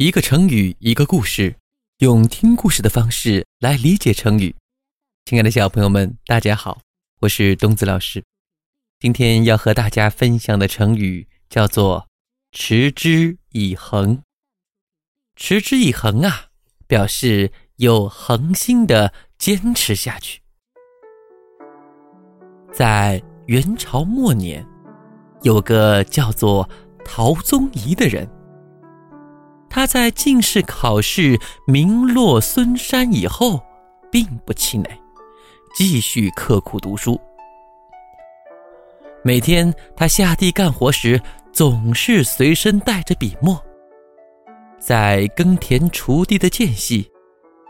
一个成语，一个故事，用听故事的方式来理解成语。亲爱的小朋友们，大家好，我是东子老师。今天要和大家分享的成语叫做“持之以恒”。持之以恒啊，表示有恒心的坚持下去。在元朝末年，有个叫做陶宗仪的人。他在进士考试名落孙山以后，并不气馁，继续刻苦读书。每天他下地干活时，总是随身带着笔墨。在耕田锄地的间隙，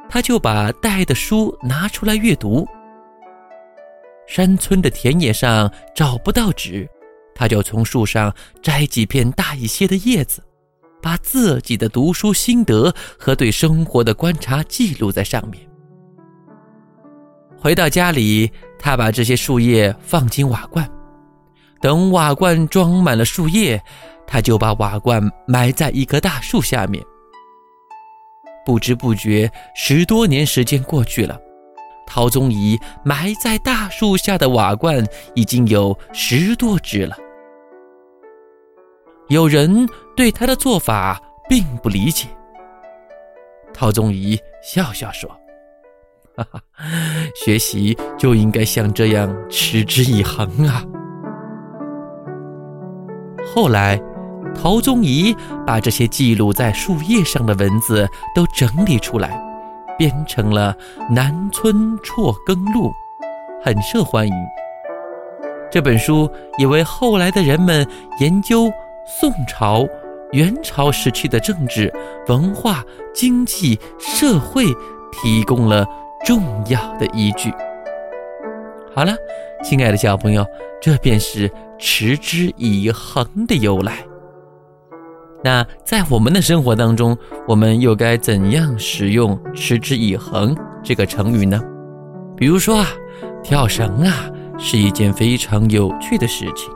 他就把带的书拿出来阅读。山村的田野上找不到纸，他就从树上摘几片大一些的叶子。把自己的读书心得和对生活的观察记录在上面。回到家里，他把这些树叶放进瓦罐，等瓦罐装满了树叶，他就把瓦罐埋在一棵大树下面。不知不觉，十多年时间过去了，陶宗仪埋在大树下的瓦罐已经有十多只了。有人对他的做法并不理解。陶宗仪笑笑说：“哈哈，学习就应该像这样持之以恒啊。”后来，陶宗仪把这些记录在树叶上的文字都整理出来，编成了《南村辍耕录》，很受欢迎。这本书也为后来的人们研究。宋朝、元朝时期的政治、文化、经济、社会提供了重要的依据。好了，亲爱的小朋友，这便是持之以恒的由来。那在我们的生活当中，我们又该怎样使用“持之以恒”这个成语呢？比如说啊，跳绳啊，是一件非常有趣的事情。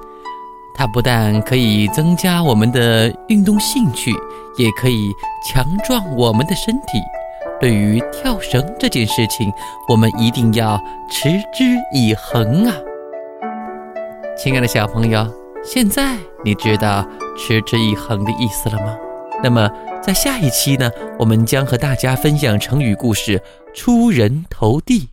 它不但可以增加我们的运动兴趣，也可以强壮我们的身体。对于跳绳这件事情，我们一定要持之以恒啊！亲爱的小朋友，现在你知道“持之以恒”的意思了吗？那么，在下一期呢，我们将和大家分享成语故事“出人头地”。